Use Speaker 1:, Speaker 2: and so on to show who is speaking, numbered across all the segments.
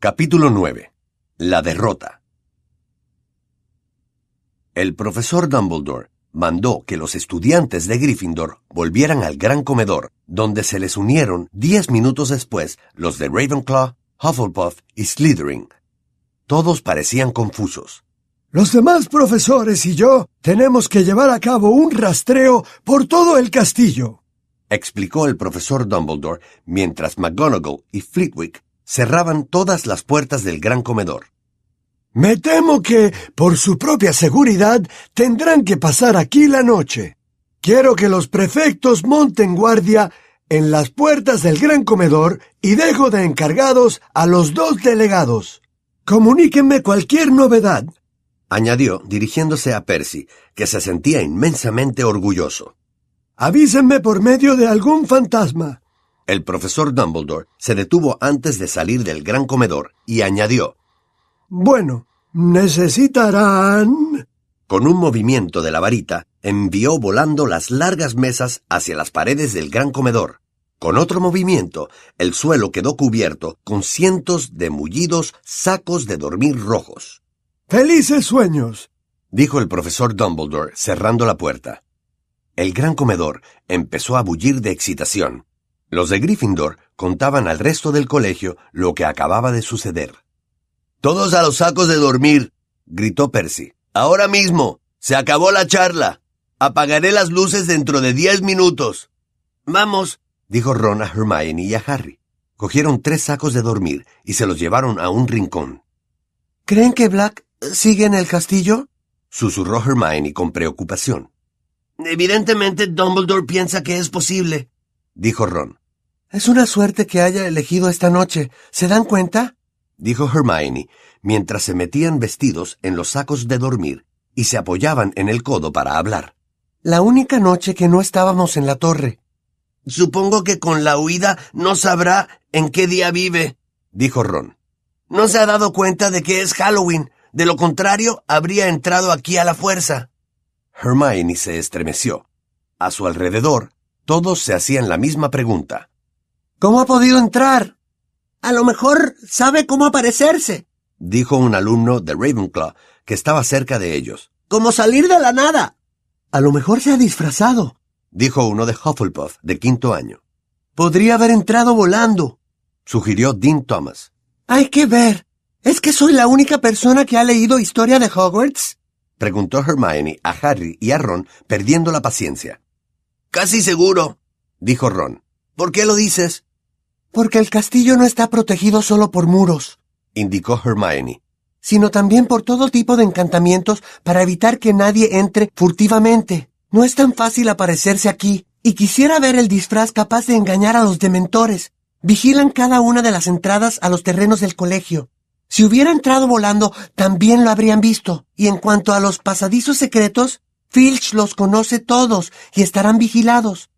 Speaker 1: Capítulo 9. La derrota. El profesor Dumbledore mandó que los estudiantes de Gryffindor volvieran al gran comedor, donde se les unieron diez minutos después los de Ravenclaw, Hufflepuff y Slytherin. Todos parecían confusos.
Speaker 2: Los demás profesores y yo tenemos que llevar a cabo un rastreo por todo el castillo,
Speaker 1: explicó el profesor Dumbledore mientras McGonagall y Flitwick cerraban todas las puertas del gran comedor.
Speaker 2: Me temo que, por su propia seguridad, tendrán que pasar aquí la noche. Quiero que los prefectos monten guardia en las puertas del gran comedor y dejo de encargados a los dos delegados. Comuníquenme cualquier novedad
Speaker 1: añadió dirigiéndose a Percy, que se sentía inmensamente orgulloso.
Speaker 2: Avísenme por medio de algún fantasma.
Speaker 1: El profesor Dumbledore se detuvo antes de salir del gran comedor y añadió
Speaker 2: Bueno, necesitarán.
Speaker 1: Con un movimiento de la varita, envió volando las largas mesas hacia las paredes del gran comedor. Con otro movimiento, el suelo quedó cubierto con cientos de mullidos sacos de dormir rojos.
Speaker 2: ¡Felices sueños!
Speaker 1: dijo el profesor Dumbledore, cerrando la puerta. El gran comedor empezó a bullir de excitación. Los de Gryffindor contaban al resto del colegio lo que acababa de suceder. Todos a los sacos de dormir, gritó Percy. Ahora mismo. Se acabó la charla. Apagaré las luces dentro de diez minutos. Vamos, dijo Ron a Hermione y a Harry. Cogieron tres sacos de dormir y se los llevaron a un rincón.
Speaker 3: ¿Creen que Black ¿Sigue en el castillo?
Speaker 1: susurró Hermione con preocupación.
Speaker 4: Evidentemente Dumbledore piensa que es posible,
Speaker 1: dijo Ron.
Speaker 3: Es una suerte que haya elegido esta noche. ¿Se dan cuenta?
Speaker 1: dijo Hermione, mientras se metían vestidos en los sacos de dormir y se apoyaban en el codo para hablar.
Speaker 3: La única noche que no estábamos en la torre.
Speaker 4: Supongo que con la huida no sabrá en qué día vive,
Speaker 1: dijo Ron.
Speaker 4: No se ha dado cuenta de que es Halloween, de lo contrario, habría entrado aquí a la fuerza.
Speaker 1: Hermione se estremeció. A su alrededor, todos se hacían la misma pregunta.
Speaker 3: ¿Cómo ha podido entrar?
Speaker 5: A lo mejor sabe cómo aparecerse,
Speaker 1: dijo un alumno de Ravenclaw que estaba cerca de ellos.
Speaker 5: Como salir de la nada.
Speaker 3: A lo mejor se ha disfrazado,
Speaker 1: dijo uno de Hufflepuff de quinto año.
Speaker 3: Podría haber entrado volando,
Speaker 1: sugirió Dean Thomas.
Speaker 3: Hay que ver. ¿Es que soy la única persona que ha leído historia de Hogwarts?
Speaker 1: Preguntó Hermione a Harry y a Ron, perdiendo la paciencia.
Speaker 4: Casi seguro,
Speaker 1: dijo Ron.
Speaker 4: ¿Por qué lo dices?
Speaker 3: Porque el castillo no está protegido solo por muros,
Speaker 1: indicó Hermione,
Speaker 3: sino también por todo tipo de encantamientos para evitar que nadie entre furtivamente. No es tan fácil aparecerse aquí, y quisiera ver el disfraz capaz de engañar a los dementores. Vigilan cada una de las entradas a los terrenos del colegio. Si hubiera entrado volando, también lo habrían visto. Y en cuanto a los pasadizos secretos, Filch los conoce todos y estarán vigilados.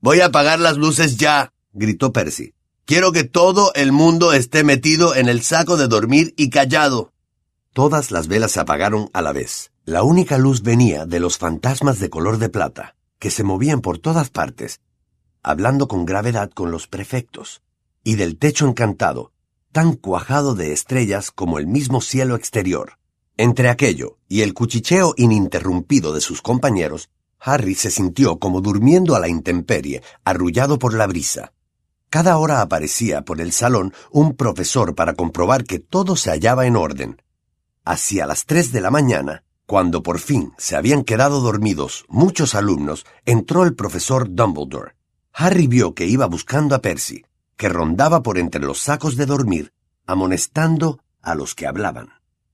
Speaker 4: Voy a apagar las luces ya, gritó Percy. Quiero que todo el mundo esté metido en el saco de dormir y callado.
Speaker 1: Todas las velas se apagaron a la vez. La única luz venía de los fantasmas de color de plata, que se movían por todas partes, hablando con gravedad con los prefectos, y del techo encantado, tan cuajado de estrellas como el mismo cielo exterior. Entre aquello y el cuchicheo ininterrumpido de sus compañeros, Harry se sintió como durmiendo a la intemperie, arrullado por la brisa. Cada hora aparecía por el salón un profesor para comprobar que todo se hallaba en orden. Hacia las tres de la mañana, cuando por fin se habían quedado dormidos muchos alumnos, entró el profesor Dumbledore. Harry vio que iba buscando a Percy, que rondaba por entre los sacos de dormir, amonestando a los que hablaban.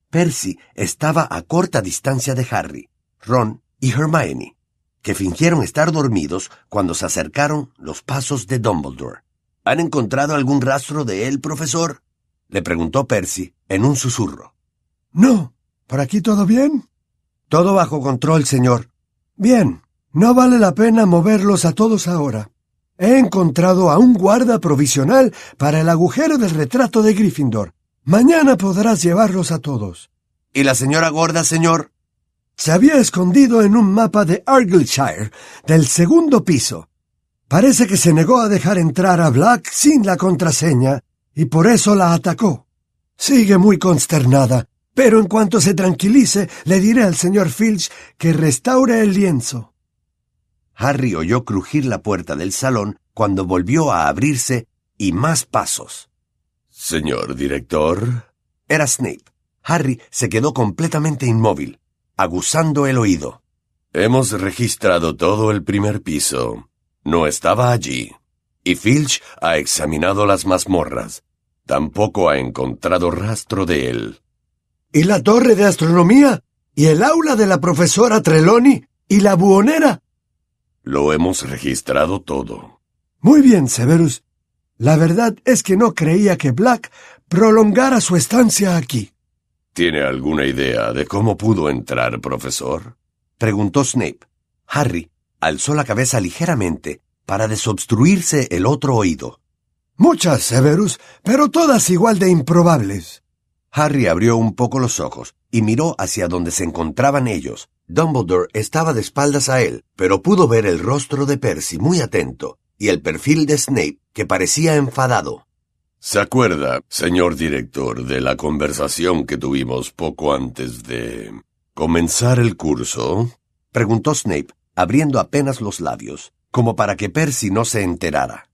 Speaker 1: Percy estaba a corta distancia de Harry, Ron y Hermione, que fingieron estar dormidos cuando se acercaron los pasos de Dumbledore. ¿Han encontrado algún rastro de él, profesor? le preguntó Percy en un susurro.
Speaker 2: No. ¿Por aquí todo bien?
Speaker 3: Todo bajo control, señor.
Speaker 2: Bien. No vale la pena moverlos a todos ahora. He encontrado a un guarda provisional para el agujero del retrato de Gryffindor. Mañana podrás llevarlos a todos.
Speaker 4: ¿Y la señora gorda, señor?
Speaker 2: Se había escondido en un mapa de Argyllshire, del segundo piso. Parece que se negó a dejar entrar a Black sin la contraseña, y por eso la atacó. Sigue muy consternada, pero en cuanto se tranquilice, le diré al señor Filch que restaure el lienzo.
Speaker 1: Harry oyó crujir la puerta del salón cuando volvió a abrirse y más pasos.
Speaker 4: Señor director.
Speaker 1: Era Snape. Harry se quedó completamente inmóvil, aguzando el oído.
Speaker 4: Hemos registrado todo el primer piso. No estaba allí. Y Filch ha examinado las mazmorras. Tampoco ha encontrado rastro de él.
Speaker 2: ¿Y la torre de astronomía? ¿Y el aula de la profesora Trelawney? ¿Y la buhonera?
Speaker 4: Lo hemos registrado todo.
Speaker 2: Muy bien, Severus. La verdad es que no creía que Black prolongara su estancia aquí.
Speaker 4: ¿Tiene alguna idea de cómo pudo entrar, profesor?
Speaker 1: preguntó Snape. Harry alzó la cabeza ligeramente para desobstruirse el otro oído.
Speaker 2: Muchas, Severus, pero todas igual de improbables.
Speaker 1: Harry abrió un poco los ojos y miró hacia donde se encontraban ellos. Dumbledore estaba de espaldas a él, pero pudo ver el rostro de Percy muy atento y el perfil de Snape, que parecía enfadado.
Speaker 4: ¿Se acuerda, señor director, de la conversación que tuvimos poco antes de comenzar el curso?
Speaker 1: preguntó Snape, abriendo apenas los labios, como para que Percy no se enterara.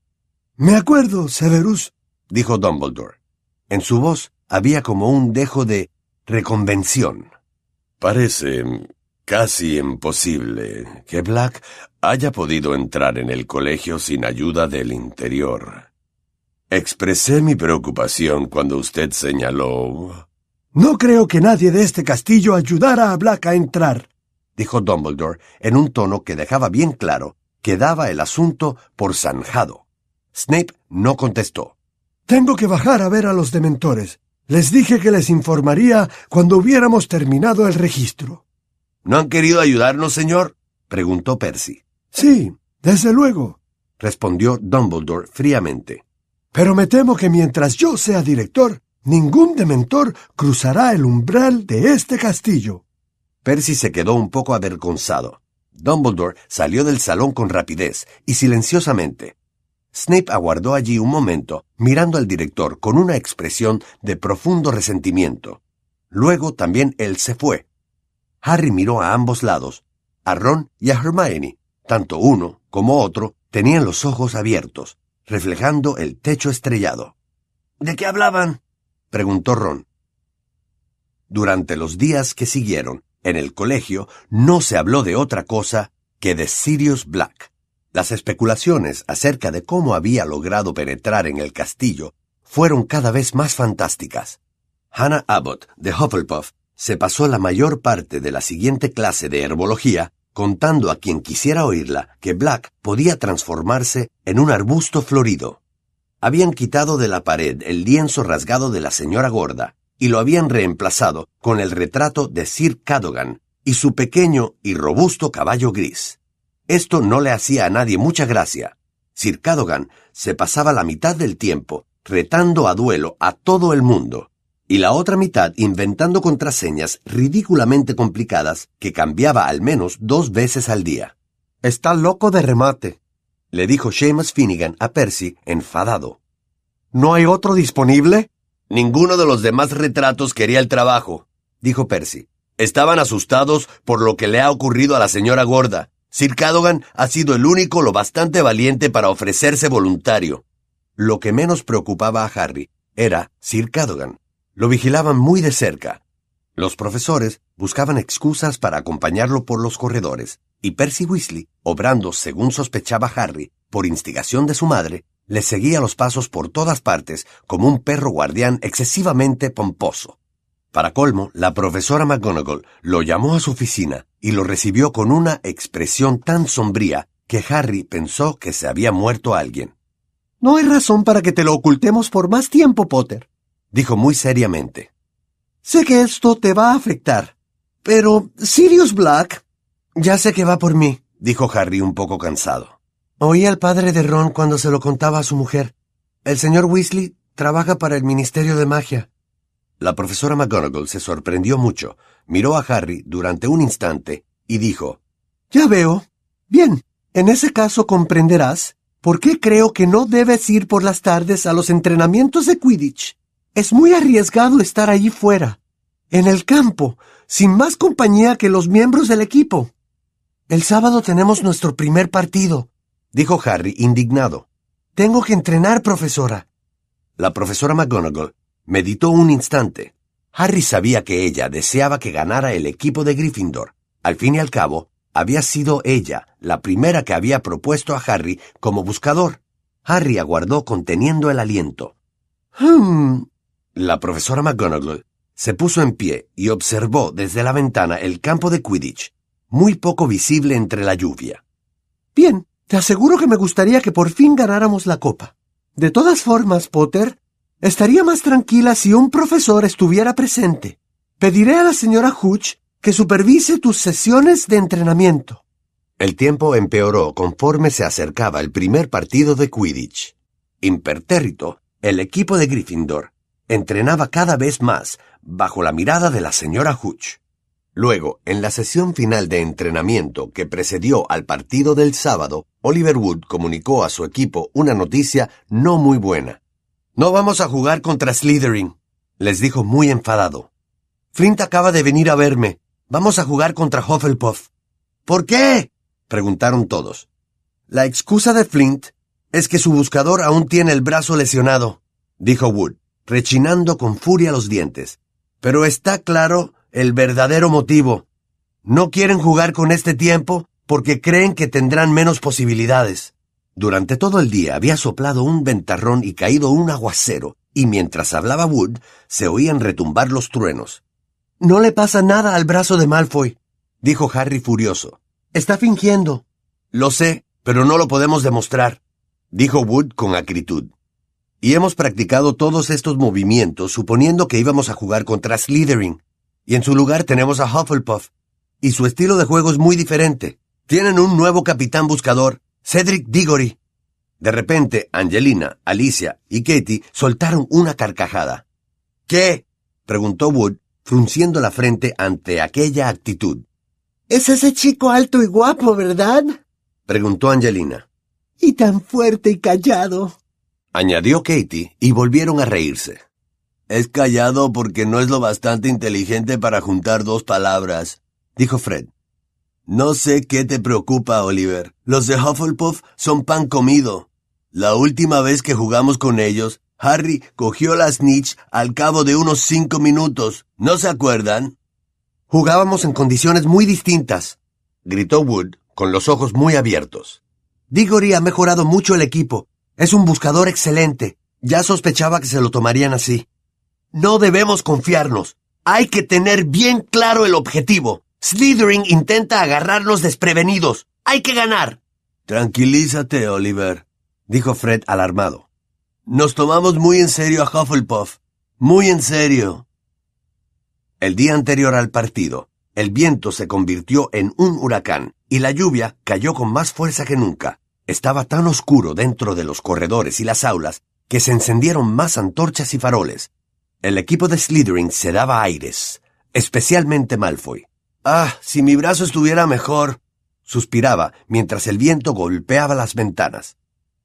Speaker 2: Me acuerdo, Severus,
Speaker 1: dijo Dumbledore. En su voz había como un dejo de reconvención.
Speaker 4: Parece casi imposible que Black haya podido entrar en el colegio sin ayuda del interior. Expresé mi preocupación cuando usted señaló.
Speaker 2: No creo que nadie de este castillo ayudara a Black a entrar,
Speaker 1: dijo Dumbledore en un tono que dejaba bien claro que daba el asunto por zanjado. Snape no contestó.
Speaker 2: Tengo que bajar a ver a los dementores. Les dije que les informaría cuando hubiéramos terminado el registro.
Speaker 1: ¿No han querido ayudarnos, señor? preguntó Percy.
Speaker 2: Sí, desde luego,
Speaker 1: respondió Dumbledore fríamente.
Speaker 2: Pero me temo que mientras yo sea director, ningún dementor cruzará el umbral de este castillo.
Speaker 1: Percy se quedó un poco avergonzado. Dumbledore salió del salón con rapidez y silenciosamente. Snape aguardó allí un momento, mirando al director con una expresión de profundo resentimiento. Luego también él se fue, Harry miró a ambos lados. A Ron y a Hermione, tanto uno como otro, tenían los ojos abiertos, reflejando el techo estrellado. ¿De qué hablaban? preguntó Ron. Durante los días que siguieron, en el colegio no se habló de otra cosa que de Sirius Black. Las especulaciones acerca de cómo había logrado penetrar en el castillo fueron cada vez más fantásticas. Hannah Abbott, de Hufflepuff, se pasó la mayor parte de la siguiente clase de herbología contando a quien quisiera oírla que Black podía transformarse en un arbusto florido. Habían quitado de la pared el lienzo rasgado de la señora gorda y lo habían reemplazado con el retrato de Sir Cadogan y su pequeño y robusto caballo gris. Esto no le hacía a nadie mucha gracia. Sir Cadogan se pasaba la mitad del tiempo retando a duelo a todo el mundo, y la otra mitad inventando contraseñas ridículamente complicadas que cambiaba al menos dos veces al día.
Speaker 3: Está loco de remate,
Speaker 1: le dijo Seamus Finnegan a Percy, enfadado.
Speaker 3: ¿No hay otro disponible?
Speaker 4: Ninguno de los demás retratos quería el trabajo, dijo Percy. Estaban asustados por lo que le ha ocurrido a la señora gorda. Sir Cadogan ha sido el único lo bastante valiente para ofrecerse voluntario.
Speaker 1: Lo que menos preocupaba a Harry era Sir Cadogan. Lo vigilaban muy de cerca. Los profesores buscaban excusas para acompañarlo por los corredores, y Percy Weasley, obrando según sospechaba Harry, por instigación de su madre, le seguía los pasos por todas partes como un perro guardián excesivamente pomposo. Para colmo, la profesora McGonagall lo llamó a su oficina y lo recibió con una expresión tan sombría que Harry pensó que se había muerto alguien.
Speaker 3: No hay razón para que te lo ocultemos por más tiempo, Potter,
Speaker 1: dijo muy seriamente.
Speaker 3: Sé que esto te va a afectar, pero Sirius Black...
Speaker 1: Ya sé que va por mí, dijo Harry un poco cansado.
Speaker 3: Oí al padre de Ron cuando se lo contaba a su mujer. El señor Weasley trabaja para el Ministerio de Magia.
Speaker 1: La profesora McGonagall se sorprendió mucho, miró a Harry durante un instante y dijo,
Speaker 3: Ya veo. Bien, en ese caso comprenderás por qué creo que no debes ir por las tardes a los entrenamientos de Quidditch. Es muy arriesgado estar allí fuera, en el campo, sin más compañía que los miembros del equipo. El sábado tenemos nuestro primer partido, dijo Harry, indignado. Tengo que entrenar, profesora.
Speaker 1: La profesora McGonagall meditó un instante. Harry sabía que ella deseaba que ganara el equipo de Gryffindor. Al fin y al cabo, había sido ella la primera que había propuesto a Harry como buscador. Harry aguardó conteniendo el aliento.
Speaker 3: Hmm.
Speaker 1: La profesora McGonagall se puso en pie y observó desde la ventana el campo de Quidditch, muy poco visible entre la lluvia.
Speaker 3: Bien, te aseguro que me gustaría que por fin ganáramos la copa. De todas formas, Potter, estaría más tranquila si un profesor estuviera presente. Pediré a la señora Hooch que supervise tus sesiones de entrenamiento.
Speaker 1: El tiempo empeoró conforme se acercaba el primer partido de Quidditch. Impertérrito, el equipo de Gryffindor entrenaba cada vez más bajo la mirada de la señora Hooch. Luego, en la sesión final de entrenamiento que precedió al partido del sábado, Oliver Wood comunicó a su equipo una noticia no muy buena. No vamos a jugar contra Slytherin, les dijo muy enfadado. Flint acaba de venir a verme. Vamos a jugar contra Hufflepuff. ¿Por qué? preguntaron todos. La excusa de Flint es que su buscador aún tiene el brazo lesionado, dijo Wood, rechinando con furia los dientes. Pero está claro el verdadero motivo. No quieren jugar con este tiempo porque creen que tendrán menos posibilidades. Durante todo el día había soplado un ventarrón y caído un aguacero, y mientras hablaba Wood se oían retumbar los truenos.
Speaker 3: No le pasa nada al brazo de Malfoy,
Speaker 1: dijo Harry furioso.
Speaker 3: Está fingiendo.
Speaker 1: Lo sé, pero no lo podemos demostrar, dijo Wood con acritud. Y hemos practicado todos estos movimientos suponiendo que íbamos a jugar contra Slytherin, y en su lugar tenemos a Hufflepuff, y su estilo de juego es muy diferente. Tienen un nuevo capitán buscador, Cedric Diggory. De repente, Angelina, Alicia y Katie soltaron una carcajada. ¿Qué? preguntó Wood, frunciendo la frente ante aquella actitud.
Speaker 5: Es ese chico alto y guapo, ¿verdad?
Speaker 1: preguntó Angelina.
Speaker 5: Y tan fuerte y callado.
Speaker 1: Añadió Katie y volvieron a reírse. Es callado porque no es lo bastante inteligente para juntar dos palabras, dijo Fred. No sé qué te preocupa, Oliver. Los de Hufflepuff son pan comido. La última vez que jugamos con ellos, Harry cogió la snitch al cabo de unos cinco minutos. ¿No se acuerdan? Jugábamos en condiciones muy distintas, gritó Wood, con los ojos muy abiertos. Diggory ha mejorado mucho el equipo. Es un buscador excelente. Ya sospechaba que se lo tomarían así. No debemos confiarnos. Hay que tener bien claro el objetivo. Slytherin intenta agarrarnos desprevenidos. Hay que ganar. Tranquilízate, Oliver, dijo Fred alarmado. Nos tomamos muy en serio a Hufflepuff. Muy en serio. El día anterior al partido, el viento se convirtió en un huracán y la lluvia cayó con más fuerza que nunca. Estaba tan oscuro dentro de los corredores y las aulas que se encendieron más antorchas y faroles. El equipo de Slytherin se daba aires, especialmente Malfoy. Ah, si mi brazo estuviera mejor, suspiraba mientras el viento golpeaba las ventanas.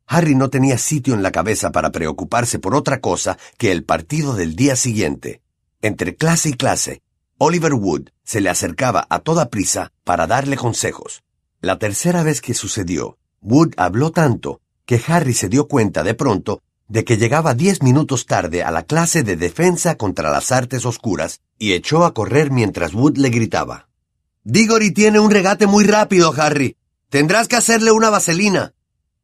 Speaker 1: Harry no tenía sitio en la cabeza para preocuparse por otra cosa que el partido del día siguiente. Entre clase y clase, Oliver Wood se le acercaba a toda prisa para darle consejos. La tercera vez que sucedió, Wood habló tanto que Harry se dio cuenta de pronto de que llegaba diez minutos tarde a la clase de defensa contra las artes oscuras y echó a correr mientras Wood le gritaba. Diggory tiene un regate muy rápido, Harry. Tendrás que hacerle una vaselina.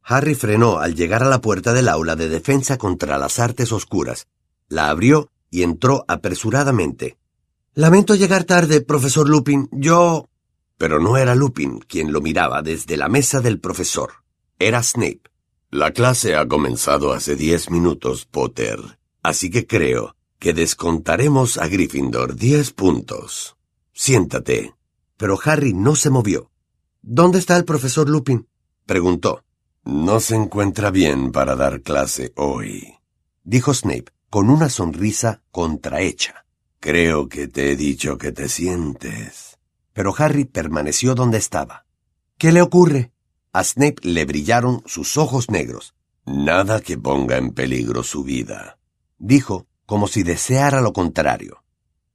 Speaker 1: Harry frenó al llegar a la puerta del aula de defensa contra las artes oscuras. La abrió y entró apresuradamente. Lamento llegar tarde, profesor Lupin. Yo... Pero no era Lupin quien lo miraba desde la mesa del profesor. Era Snape. La clase ha comenzado hace diez minutos, Potter. Así que creo que descontaremos a Gryffindor diez puntos. Siéntate. Pero Harry no se movió. ¿Dónde está el profesor Lupin? preguntó. No se encuentra bien para dar clase hoy, dijo Snape con una sonrisa contrahecha. Creo que te he dicho que te sientes. Pero Harry permaneció donde estaba. ¿Qué le ocurre? A Snape le brillaron sus ojos negros. Nada que ponga en peligro su vida, dijo como si deseara lo contrario.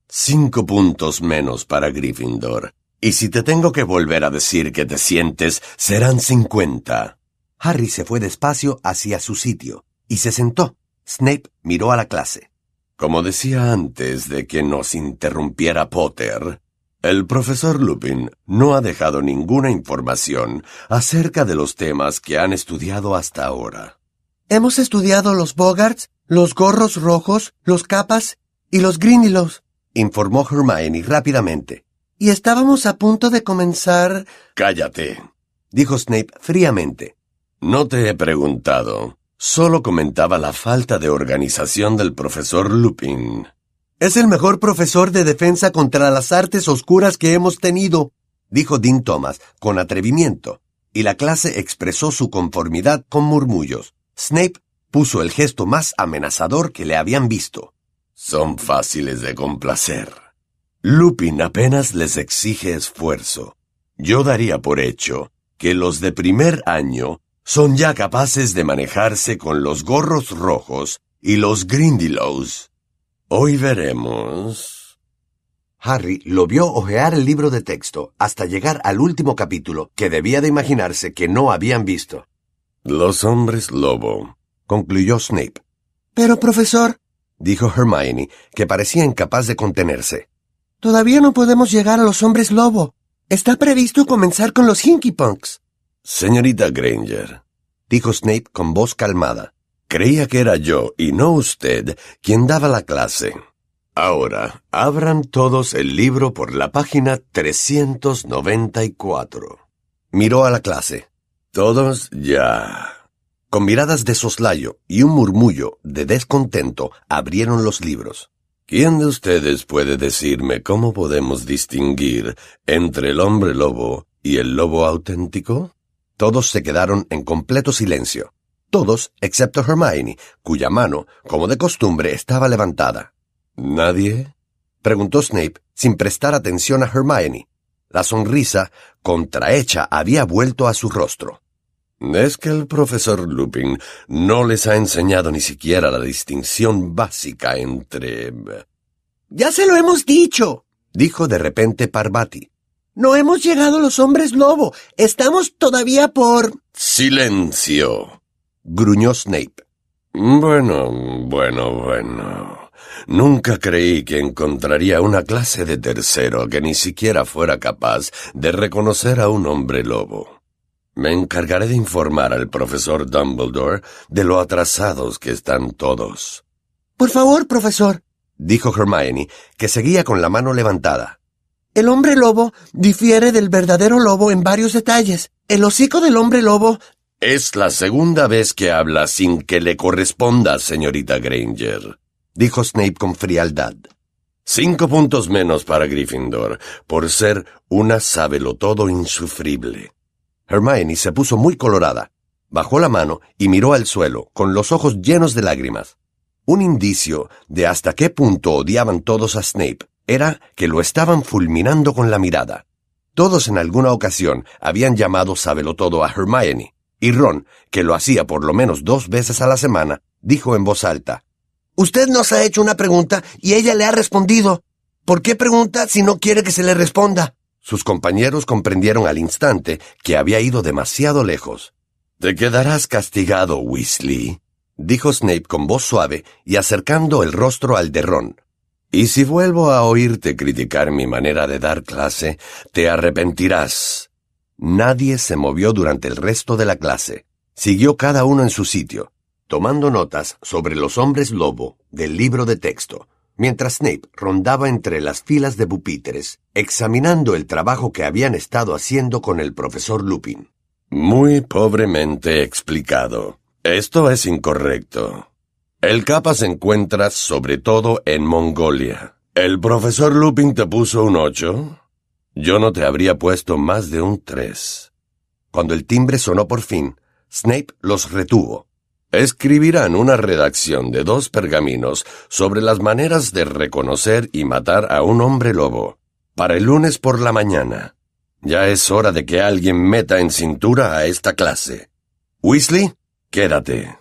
Speaker 4: Cinco puntos menos para Gryffindor. Y si te tengo que volver a decir que te sientes, serán cincuenta.
Speaker 1: Harry se fue despacio hacia su sitio y se sentó. Snape miró a la clase.
Speaker 4: Como decía antes de que nos interrumpiera Potter, el profesor Lupin no ha dejado ninguna información acerca de los temas que han estudiado hasta ahora.
Speaker 3: Hemos estudiado los Bogarts, los gorros rojos, los capas y los Grindylows,
Speaker 1: informó Hermione rápidamente.
Speaker 3: Y estábamos a punto de comenzar.
Speaker 4: Cállate,
Speaker 1: dijo Snape fríamente.
Speaker 4: No te he preguntado. Solo comentaba la falta de organización del profesor Lupin.
Speaker 1: Es el mejor profesor de defensa contra las artes oscuras que hemos tenido, dijo Dean Thomas con atrevimiento, y la clase expresó su conformidad con murmullos. Snape puso el gesto más amenazador que le habían visto.
Speaker 4: Son fáciles de complacer. Lupin apenas les exige esfuerzo. Yo daría por hecho que los de primer año son ya capaces de manejarse con los gorros rojos y los Grindylows. Hoy veremos.
Speaker 1: Harry lo vio hojear el libro de texto hasta llegar al último capítulo que debía de imaginarse que no habían visto.
Speaker 4: Los hombres lobo,
Speaker 1: concluyó Snape.
Speaker 3: Pero, profesor,
Speaker 1: dijo Hermione, que parecía incapaz de contenerse.
Speaker 3: Todavía no podemos llegar a los hombres lobo. Está previsto comenzar con los Hinkypunks.
Speaker 4: Señorita Granger,
Speaker 1: dijo Snape con voz calmada.
Speaker 4: Creía que era yo y no usted quien daba la clase. Ahora, abran todos el libro por la página 394.
Speaker 1: Miró a la clase.
Speaker 4: Todos ya.
Speaker 1: Con miradas de soslayo y un murmullo de descontento abrieron los libros.
Speaker 4: ¿Quién de ustedes puede decirme cómo podemos distinguir entre el hombre lobo y el lobo auténtico?
Speaker 1: Todos se quedaron en completo silencio. Todos, excepto Hermione, cuya mano, como de costumbre, estaba levantada.
Speaker 4: ¿Nadie?
Speaker 1: preguntó Snape, sin prestar atención a Hermione. La sonrisa, contrahecha, había vuelto a su rostro.
Speaker 4: Es que el profesor Lupin no les ha enseñado ni siquiera la distinción básica entre...
Speaker 5: Ya se lo hemos dicho,
Speaker 1: dijo de repente Parvati.
Speaker 5: No hemos llegado los hombres lobo. Estamos todavía por...
Speaker 4: Silencio.
Speaker 1: Gruñó Snape.
Speaker 4: Bueno, bueno, bueno. Nunca creí que encontraría una clase de tercero que ni siquiera fuera capaz de reconocer a un hombre lobo. Me encargaré de informar al profesor Dumbledore de lo atrasados que están todos.
Speaker 3: Por favor, profesor,
Speaker 1: dijo Hermione, que seguía con la mano levantada.
Speaker 3: El hombre lobo difiere del verdadero lobo en varios detalles. El hocico del hombre lobo.
Speaker 4: Es la segunda vez que habla sin que le corresponda, señorita Granger,
Speaker 1: dijo Snape con frialdad.
Speaker 4: Cinco puntos menos para Gryffindor, por ser una sábelo-todo insufrible.
Speaker 1: Hermione se puso muy colorada, bajó la mano y miró al suelo, con los ojos llenos de lágrimas. Un indicio de hasta qué punto odiaban todos a Snape era que lo estaban fulminando con la mirada. Todos en alguna ocasión habían llamado todo a Hermione, y Ron, que lo hacía por lo menos dos veces a la semana, dijo en voz alta,
Speaker 5: Usted nos ha hecho una pregunta y ella le ha respondido. ¿Por qué pregunta si no quiere que se le responda?
Speaker 1: Sus compañeros comprendieron al instante que había ido demasiado lejos.
Speaker 4: Te quedarás castigado, Weasley,
Speaker 1: dijo Snape con voz suave y acercando el rostro al de Ron.
Speaker 4: Y si vuelvo a oírte criticar mi manera de dar clase, te arrepentirás.
Speaker 1: Nadie se movió durante el resto de la clase. Siguió cada uno en su sitio, tomando notas sobre los hombres lobo del libro de texto mientras Snape rondaba entre las filas de pupitres, examinando el trabajo que habían estado haciendo con el profesor Lupin.
Speaker 4: Muy pobremente explicado. Esto es incorrecto. El capa se encuentra sobre todo en Mongolia. ¿El profesor Lupin te puso un ocho? Yo no te habría puesto más de un tres.
Speaker 1: Cuando el timbre sonó por fin, Snape los retuvo
Speaker 4: escribirán una redacción de dos pergaminos sobre las maneras de reconocer y matar a un hombre lobo, para el lunes por la mañana. Ya es hora de que alguien meta en cintura a esta clase. Weasley, quédate.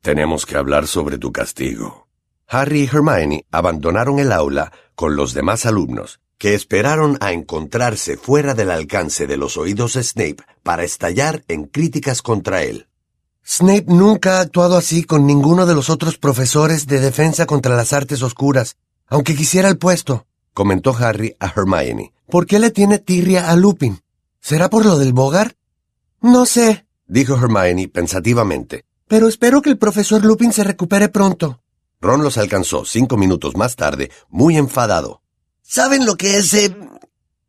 Speaker 4: Tenemos que hablar sobre tu castigo.
Speaker 1: Harry y Hermione abandonaron el aula con los demás alumnos, que esperaron a encontrarse fuera del alcance de los oídos de Snape para estallar en críticas contra él.
Speaker 5: Snape nunca ha actuado así con ninguno de los otros profesores de defensa contra las artes oscuras, aunque quisiera el puesto,
Speaker 1: comentó Harry a Hermione.
Speaker 5: ¿Por qué le tiene tirria a Lupin? ¿Será por lo del Bogart? No sé,
Speaker 1: dijo Hermione pensativamente.
Speaker 5: Pero espero que el profesor Lupin se recupere pronto.
Speaker 1: Ron los alcanzó cinco minutos más tarde, muy enfadado.
Speaker 5: ¿Saben lo que es? Eh?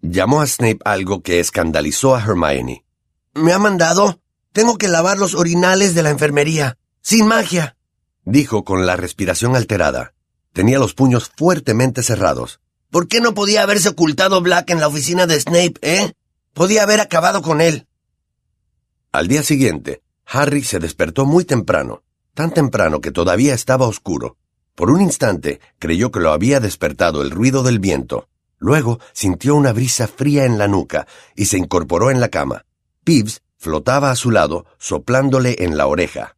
Speaker 1: Llamó a Snape algo que escandalizó a Hermione.
Speaker 5: Me ha mandado. Tengo que lavar los orinales de la enfermería. Sin magia.
Speaker 1: Dijo con la respiración alterada. Tenía los puños fuertemente cerrados.
Speaker 5: ¿Por qué no podía haberse ocultado Black en la oficina de Snape, eh? Podía haber acabado con él.
Speaker 1: Al día siguiente, Harry se despertó muy temprano, tan temprano que todavía estaba oscuro. Por un instante creyó que lo había despertado el ruido del viento. Luego sintió una brisa fría en la nuca y se incorporó en la cama. Peeves flotaba a su lado, soplándole en la oreja.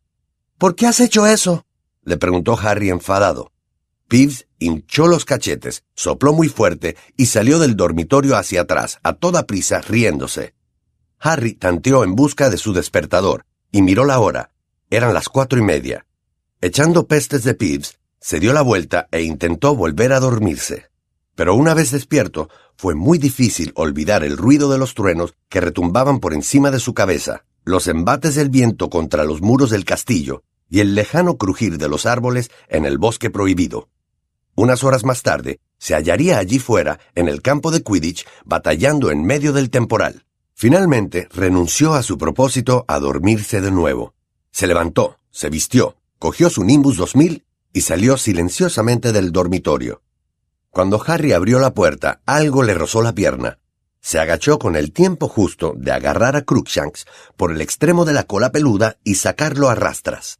Speaker 5: ¿Por qué has hecho eso?
Speaker 1: le preguntó Harry enfadado. Peeves hinchó los cachetes, sopló muy fuerte y salió del dormitorio hacia atrás, a toda prisa, riéndose. Harry tanteó en busca de su despertador y miró la hora. Eran las cuatro y media. Echando pestes de Peeves, se dio la vuelta e intentó volver a dormirse. Pero una vez despierto, fue muy difícil olvidar el ruido de los truenos que retumbaban por encima de su cabeza, los embates del viento contra los muros del castillo y el lejano crujir de los árboles en el bosque prohibido. Unas horas más tarde, se hallaría allí fuera, en el campo de Quidditch, batallando en medio del temporal. Finalmente, renunció a su propósito a dormirse de nuevo. Se levantó, se vistió, cogió su Nimbus 2000 y salió silenciosamente del dormitorio. Cuando Harry abrió la puerta, algo le rozó la pierna. Se agachó con el tiempo justo de agarrar a Crookshanks por el extremo de la cola peluda y sacarlo a rastras.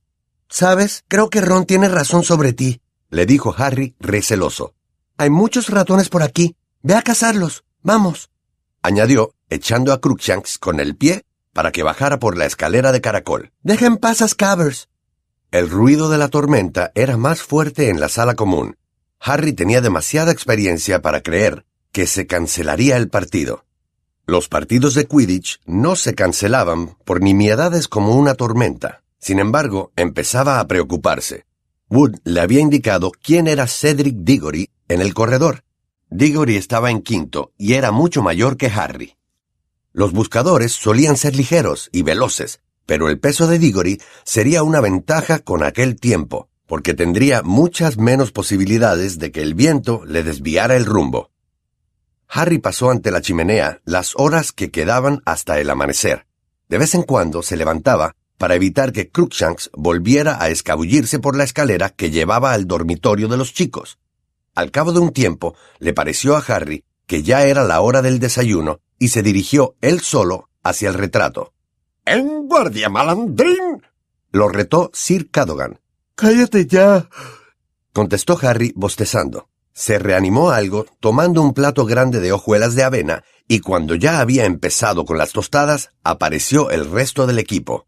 Speaker 5: Sabes, creo que Ron tiene razón sobre ti,
Speaker 1: le dijo Harry receloso.
Speaker 5: Hay muchos ratones por aquí. Ve a cazarlos. Vamos.
Speaker 1: Añadió, echando a Crookshanks con el pie para que bajara por la escalera de caracol.
Speaker 5: Dejen en paz.
Speaker 1: El ruido de la tormenta era más fuerte en la sala común. Harry tenía demasiada experiencia para creer que se cancelaría el partido. Los partidos de Quidditch no se cancelaban por nimiedades como una tormenta. Sin embargo, empezaba a preocuparse. Wood le había indicado quién era Cedric Diggory en el corredor. Diggory estaba en quinto y era mucho mayor que Harry. Los buscadores solían ser ligeros y veloces, pero el peso de Diggory sería una ventaja con aquel tiempo, porque tendría muchas menos posibilidades de que el viento le desviara el rumbo. Harry pasó ante la chimenea las horas que quedaban hasta el amanecer. De vez en cuando se levantaba para evitar que Crookshanks volviera a escabullirse por la escalera que llevaba al dormitorio de los chicos. Al cabo de un tiempo, le pareció a Harry que ya era la hora del desayuno y se dirigió él solo hacia el retrato.
Speaker 2: ¡En guardia, malandrín!
Speaker 1: lo retó Sir Cadogan.
Speaker 2: Cállate ya,
Speaker 1: contestó Harry bostezando. Se reanimó algo tomando un plato grande de hojuelas de avena y cuando ya había empezado con las tostadas, apareció el resto del equipo.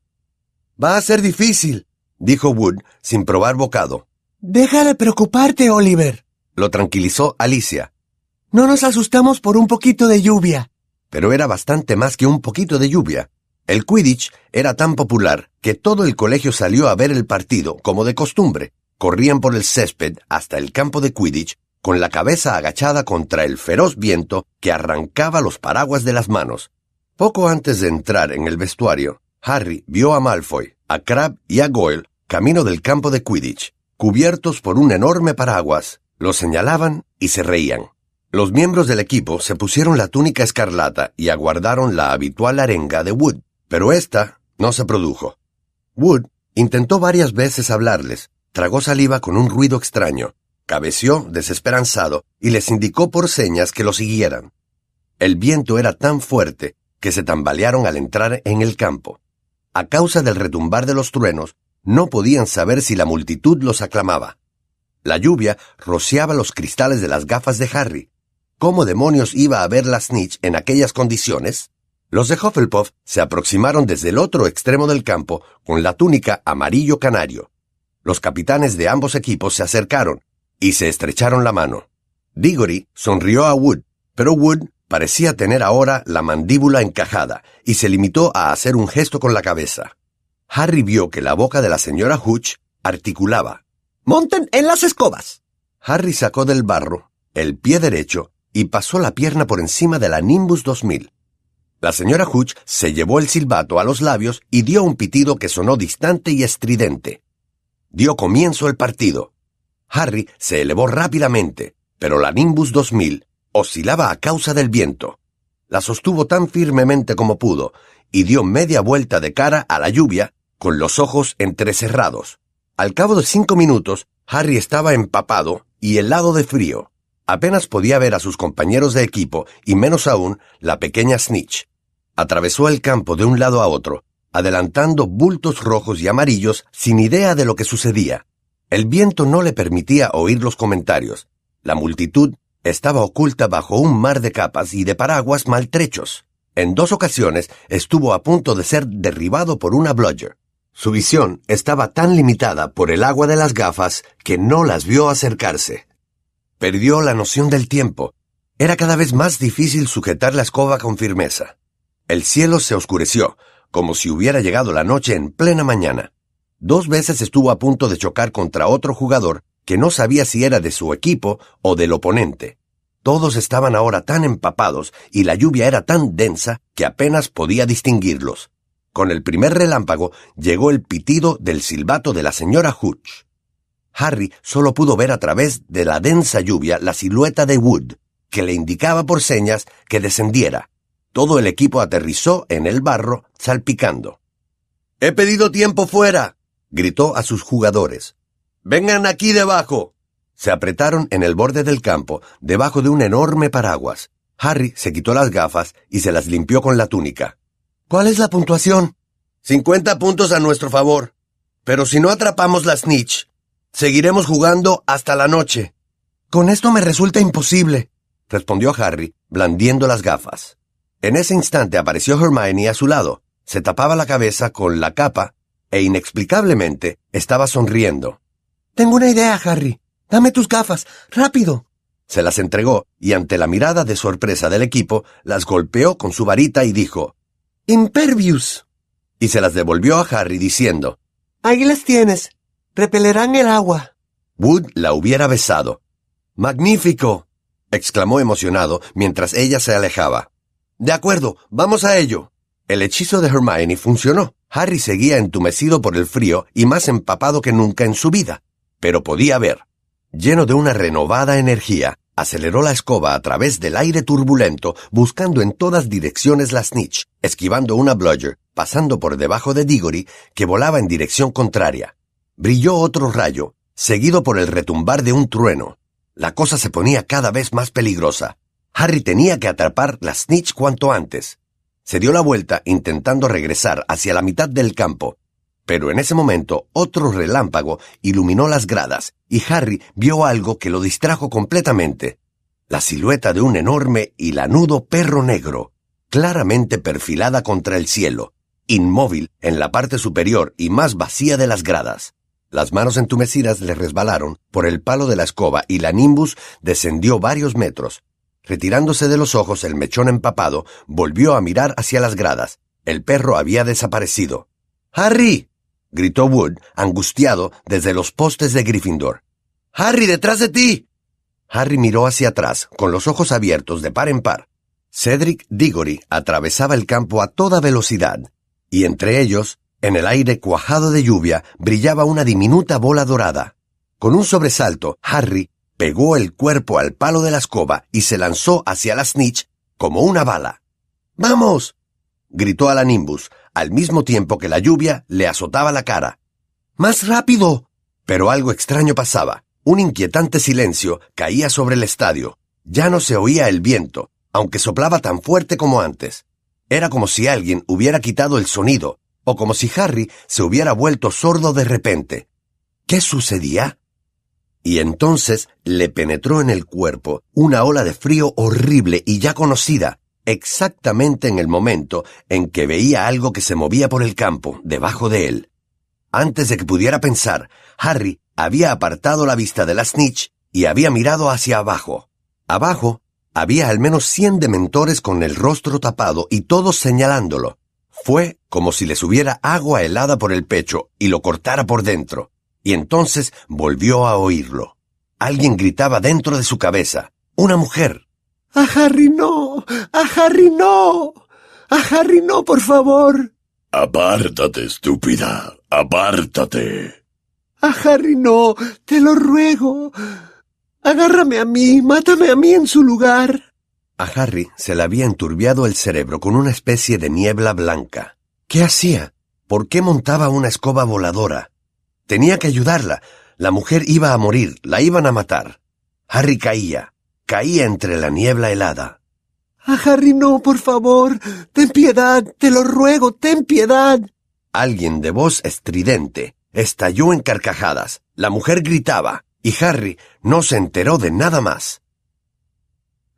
Speaker 5: Va a ser difícil,
Speaker 1: dijo Wood sin probar bocado.
Speaker 5: Deja de preocuparte, Oliver.
Speaker 1: Lo tranquilizó Alicia.
Speaker 5: No nos asustamos por un poquito de lluvia.
Speaker 1: Pero era bastante más que un poquito de lluvia. El Quidditch era tan popular que todo el colegio salió a ver el partido como de costumbre. Corrían por el césped hasta el campo de Quidditch con la cabeza agachada contra el feroz viento que arrancaba los paraguas de las manos. Poco antes de entrar en el vestuario, Harry vio a Malfoy, a Crabbe y a Goyle camino del campo de Quidditch, cubiertos por un enorme paraguas. Los señalaban y se reían. Los miembros del equipo se pusieron la túnica escarlata y aguardaron la habitual arenga de Wood, pero esta no se produjo. Wood intentó varias veces hablarles, tragó saliva con un ruido extraño, cabeció desesperanzado y les indicó por señas que lo siguieran. El viento era tan fuerte que se tambalearon al entrar en el campo. A causa del retumbar de los truenos, no podían saber si la multitud los aclamaba. La lluvia rociaba los cristales de las gafas de Harry. ¿Cómo demonios iba a ver la snitch en aquellas condiciones? Los de Hufflepuff se aproximaron desde el otro extremo del campo con la túnica amarillo canario. Los capitanes de ambos equipos se acercaron y se estrecharon la mano. Diggory sonrió a Wood, pero Wood parecía tener ahora la mandíbula encajada y se limitó a hacer un gesto con la cabeza. Harry vio que la boca de la señora Hooch articulaba.
Speaker 5: ¡Monten en las escobas!
Speaker 1: Harry sacó del barro el pie derecho y pasó la pierna por encima de la Nimbus 2000. La señora Hooch se llevó el silbato a los labios y dio un pitido que sonó distante y estridente. Dio comienzo el partido. Harry se elevó rápidamente, pero la Nimbus 2000 oscilaba a causa del viento. La sostuvo tan firmemente como pudo y dio media vuelta de cara a la lluvia con los ojos entrecerrados. Al cabo de cinco minutos, Harry estaba empapado y helado de frío. Apenas podía ver a sus compañeros de equipo y menos aún la pequeña Snitch. Atravesó el campo de un lado a otro, adelantando bultos rojos y amarillos sin idea de lo que sucedía. El viento no le permitía oír los comentarios. La multitud estaba oculta bajo un mar de capas y de paraguas maltrechos. En dos ocasiones estuvo a punto de ser derribado por una bludger. Su visión estaba tan limitada por el agua de las gafas que no las vio acercarse. Perdió la noción del tiempo. Era cada vez más difícil sujetar la escoba con firmeza. El cielo se oscureció, como si hubiera llegado la noche en plena mañana. Dos veces estuvo a punto de chocar contra otro jugador que no sabía si era de su equipo o del oponente. Todos estaban ahora tan empapados y la lluvia era tan densa que apenas podía distinguirlos. Con el primer relámpago llegó el pitido del silbato de la señora Hooch. Harry solo pudo ver a través de la densa lluvia la silueta de Wood, que le indicaba por señas que descendiera. Todo el equipo aterrizó en el barro, salpicando. He pedido tiempo fuera, gritó a sus jugadores. Vengan aquí debajo. Se apretaron en el borde del campo, debajo de un enorme paraguas. Harry se quitó las gafas y se las limpió con la túnica.
Speaker 5: ¿Cuál es la puntuación?
Speaker 1: Cincuenta puntos a nuestro favor. Pero si no atrapamos la snitch, seguiremos jugando hasta la noche.
Speaker 5: Con esto me resulta imposible,
Speaker 1: respondió Harry, blandiendo las gafas. En ese instante apareció Hermione a su lado. Se tapaba la cabeza con la capa e inexplicablemente estaba sonriendo.
Speaker 5: Tengo una idea, Harry. Dame tus gafas. Rápido.
Speaker 1: Se las entregó y ante la mirada de sorpresa del equipo, las golpeó con su varita y dijo
Speaker 5: Impervious.
Speaker 1: Y se las devolvió a Harry diciendo
Speaker 5: Ahí las tienes. Repelerán el agua.
Speaker 1: Wood la hubiera besado. Magnífico. exclamó emocionado mientras ella se alejaba. De acuerdo, vamos a ello. El hechizo de Hermione funcionó. Harry seguía entumecido por el frío y más empapado que nunca en su vida, pero podía ver. Lleno de una renovada energía, aceleró la escoba a través del aire turbulento, buscando en todas direcciones la snitch, esquivando una bludger, pasando por debajo de Diggory, que volaba en dirección contraria. Brilló otro rayo, seguido por el retumbar de un trueno. La cosa se ponía cada vez más peligrosa. Harry tenía que atrapar la snitch cuanto antes. Se dio la vuelta intentando regresar hacia la mitad del campo, pero en ese momento otro relámpago iluminó las gradas y Harry vio algo que lo distrajo completamente. La silueta de un enorme y lanudo perro negro, claramente perfilada contra el cielo, inmóvil en la parte superior y más vacía de las gradas. Las manos entumecidas le resbalaron por el palo de la escoba y la Nimbus descendió varios metros, Retirándose de los ojos el mechón empapado, volvió a mirar hacia las gradas. El perro había desaparecido. ¡Harry! gritó Wood, angustiado desde los postes de Gryffindor. ¡Harry, detrás de ti! Harry miró hacia atrás, con los ojos abiertos de par en par. Cedric Diggory atravesaba el campo a toda velocidad, y entre ellos, en el aire cuajado de lluvia, brillaba una diminuta bola dorada. Con un sobresalto, Harry pegó el cuerpo al palo de la escoba y se lanzó hacia la snitch como una bala. ¡Vamos! gritó a la Nimbus, al mismo tiempo que la lluvia le azotaba la cara. ¡Más rápido! Pero algo extraño pasaba. Un inquietante silencio caía sobre el estadio. Ya no se oía el viento, aunque soplaba tan fuerte como antes. Era como si alguien hubiera quitado el sonido, o como si Harry se hubiera vuelto sordo de repente. ¿Qué sucedía? y entonces le penetró en el cuerpo una ola de frío horrible y ya conocida, exactamente en el momento en que veía algo que se movía por el campo, debajo de él. Antes de que pudiera pensar, Harry había apartado la vista de la snitch y había mirado hacia abajo. Abajo había al menos cien dementores con el rostro tapado y todos señalándolo. Fue como si les hubiera agua helada por el pecho y lo cortara por dentro. Y entonces volvió a oírlo. Alguien gritaba dentro de su cabeza. Una mujer.
Speaker 2: ¡A Harry no! ¡A Harry no! ¡A Harry no, por favor!
Speaker 4: Apártate, estúpida. Apártate.
Speaker 2: ¡A Harry no! Te lo ruego. Agárrame a mí, mátame a mí en su lugar.
Speaker 1: A Harry se le había enturbiado el cerebro con una especie de niebla blanca. ¿Qué hacía? ¿Por qué montaba una escoba voladora? Tenía que ayudarla. La mujer iba a morir, la iban a matar. Harry caía, caía entre la niebla helada.
Speaker 2: ¡A Harry no, por favor! ¡Ten piedad! ¡Te lo ruego! ¡Ten piedad!
Speaker 1: Alguien de voz estridente estalló en carcajadas. La mujer gritaba, y Harry no se enteró de nada más.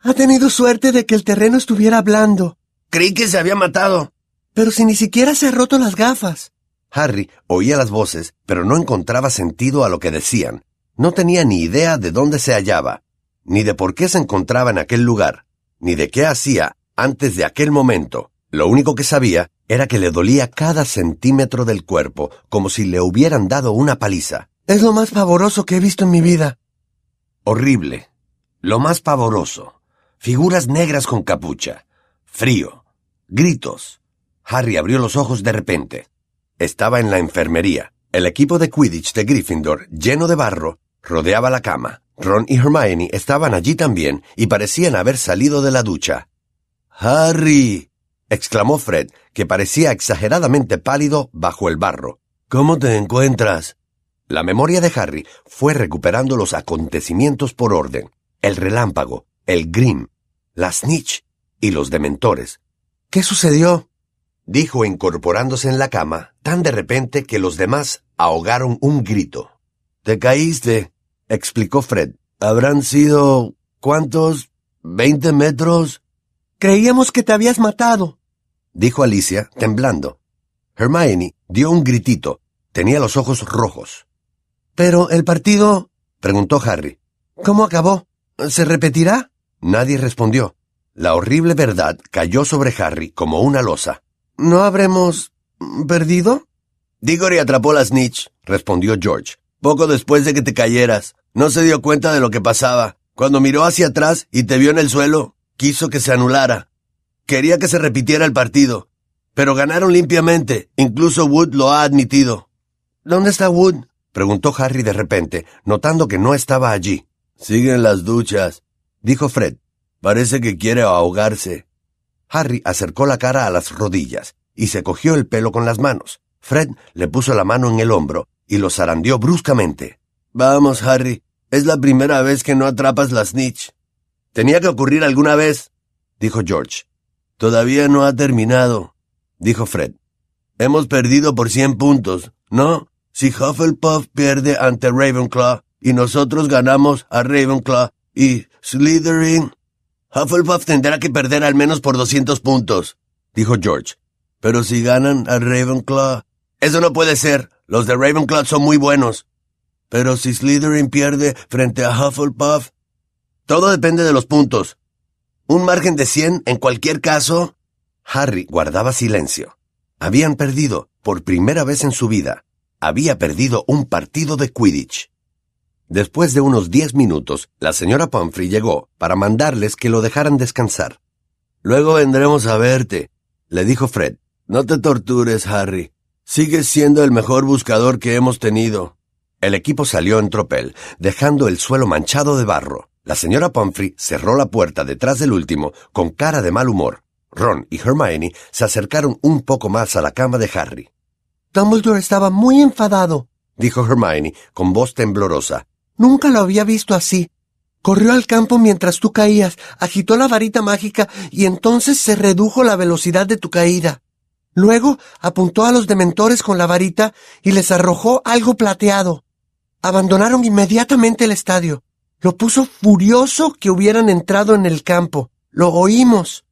Speaker 2: Ha tenido suerte de que el terreno estuviera hablando.
Speaker 1: Creí que se había matado.
Speaker 2: Pero si ni siquiera se ha roto las gafas.
Speaker 1: Harry oía las voces, pero no encontraba sentido a lo que decían. No tenía ni idea de dónde se hallaba, ni de por qué se encontraba en aquel lugar, ni de qué hacía antes de aquel momento. Lo único que sabía era que le dolía cada centímetro del cuerpo, como si le hubieran dado una paliza.
Speaker 2: Es lo más pavoroso que he visto en mi vida.
Speaker 1: Horrible. Lo más pavoroso. Figuras negras con capucha. Frío. Gritos. Harry abrió los ojos de repente. Estaba en la enfermería. El equipo de Quidditch de Gryffindor, lleno de barro, rodeaba la cama. Ron y Hermione estaban allí también y parecían haber salido de la ducha. Harry. exclamó Fred, que parecía exageradamente pálido bajo el barro. ¿Cómo te encuentras? La memoria de Harry fue recuperando los acontecimientos por orden. El relámpago, el Grim, la Snitch y los dementores. ¿Qué sucedió? dijo incorporándose en la cama tan de repente que los demás ahogaron un grito. Te caíste, explicó Fred. Habrán sido... ¿cuántos? ¿Veinte metros?
Speaker 2: Creíamos que te habías matado,
Speaker 1: dijo Alicia, temblando. Hermione dio un gritito. Tenía los ojos rojos.
Speaker 2: Pero el partido...
Speaker 1: preguntó Harry.
Speaker 2: ¿Cómo acabó? ¿Se repetirá?
Speaker 1: Nadie respondió. La horrible verdad cayó sobre Harry como una losa.
Speaker 2: ¿No habremos perdido?
Speaker 1: Diggory atrapó la snitch, respondió George. Poco después de que te cayeras. No se dio cuenta de lo que pasaba. Cuando miró hacia atrás y te vio en el suelo, quiso que se anulara. Quería que se repitiera el partido. Pero ganaron limpiamente. Incluso Wood lo ha admitido.
Speaker 2: ¿Dónde está Wood?
Speaker 1: preguntó Harry de repente, notando que no estaba allí. Sigue en las duchas, dijo Fred. Parece que quiere ahogarse. Harry acercó la cara a las rodillas y se cogió el pelo con las manos. Fred le puso la mano en el hombro y lo zarandeó bruscamente. Vamos, Harry. Es la primera vez que no atrapas la snitch. Tenía que ocurrir alguna vez, dijo George. Todavía no ha terminado, dijo Fred. Hemos perdido por cien puntos, ¿no? Si Hufflepuff pierde ante Ravenclaw y nosotros ganamos a Ravenclaw y Slytherin Hufflepuff tendrá que perder al menos por 200 puntos, dijo George. Pero si ganan a Ravenclaw... Eso no puede ser. Los de Ravenclaw son muy buenos. Pero si Slytherin pierde frente a Hufflepuff... Todo depende de los puntos. Un margen de 100 en cualquier caso... Harry guardaba silencio. Habían perdido, por primera vez en su vida, había perdido un partido de Quidditch. Después de unos diez minutos, la señora Pumphrey llegó para mandarles que lo dejaran descansar. Luego vendremos a verte, le dijo Fred. No te tortures, Harry. Sigues siendo el mejor buscador que hemos tenido. El equipo salió en tropel, dejando el suelo manchado de barro. La señora Pumphrey cerró la puerta detrás del último, con cara de mal humor. Ron y Hermione se acercaron un poco más a la cama de Harry.
Speaker 2: Dumbledore estaba muy enfadado,
Speaker 1: dijo Hermione con voz temblorosa.
Speaker 2: Nunca lo había visto así. Corrió al campo mientras tú caías, agitó la varita mágica y entonces se redujo la velocidad de tu caída. Luego apuntó a los dementores con la varita y les arrojó algo plateado. Abandonaron inmediatamente el estadio. Lo puso furioso que hubieran entrado en el campo. Lo oímos.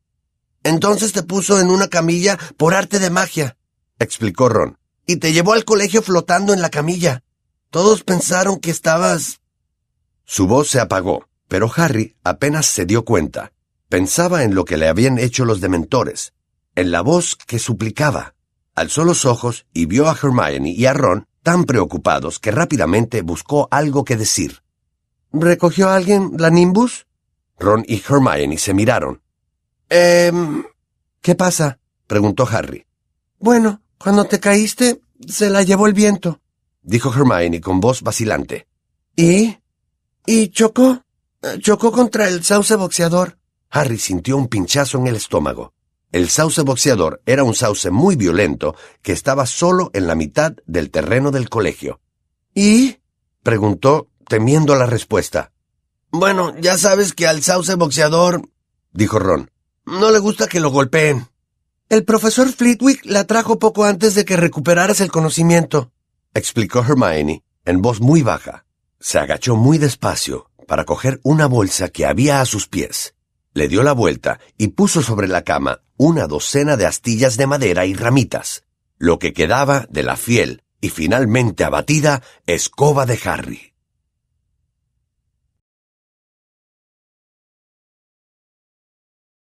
Speaker 5: Entonces te puso en una camilla por arte de magia, explicó Ron. y te llevó al colegio flotando en la camilla. Todos pensaron que estabas...
Speaker 1: Su voz se apagó, pero Harry apenas se dio cuenta. Pensaba en lo que le habían hecho los dementores, en la voz que suplicaba. Alzó los ojos y vio a Hermione y a Ron tan preocupados que rápidamente buscó algo que decir.
Speaker 5: ¿Recogió alguien la Nimbus?
Speaker 1: Ron y Hermione se miraron.
Speaker 5: Eh...
Speaker 3: ¿Qué pasa?
Speaker 1: preguntó Harry.
Speaker 3: Bueno, cuando te caíste, se la llevó el viento,
Speaker 1: dijo Hermione con voz vacilante.
Speaker 3: ¿Y? ¿Y chocó? Chocó contra el sauce boxeador.
Speaker 1: Harry sintió un pinchazo en el estómago. El sauce boxeador era un sauce muy violento que estaba solo en la mitad del terreno del colegio.
Speaker 3: ¿Y?
Speaker 1: preguntó, temiendo la respuesta.
Speaker 5: Bueno, ya sabes que al sauce boxeador,
Speaker 1: dijo Ron,
Speaker 5: no le gusta que lo golpeen.
Speaker 3: El profesor Flitwick la trajo poco antes de que recuperaras el conocimiento,
Speaker 1: explicó Hermione en voz muy baja. Se agachó muy despacio para coger una bolsa que había a sus pies. Le dio la vuelta y puso sobre la cama una docena de astillas de madera y ramitas, lo que quedaba de la fiel y finalmente abatida escoba de Harry.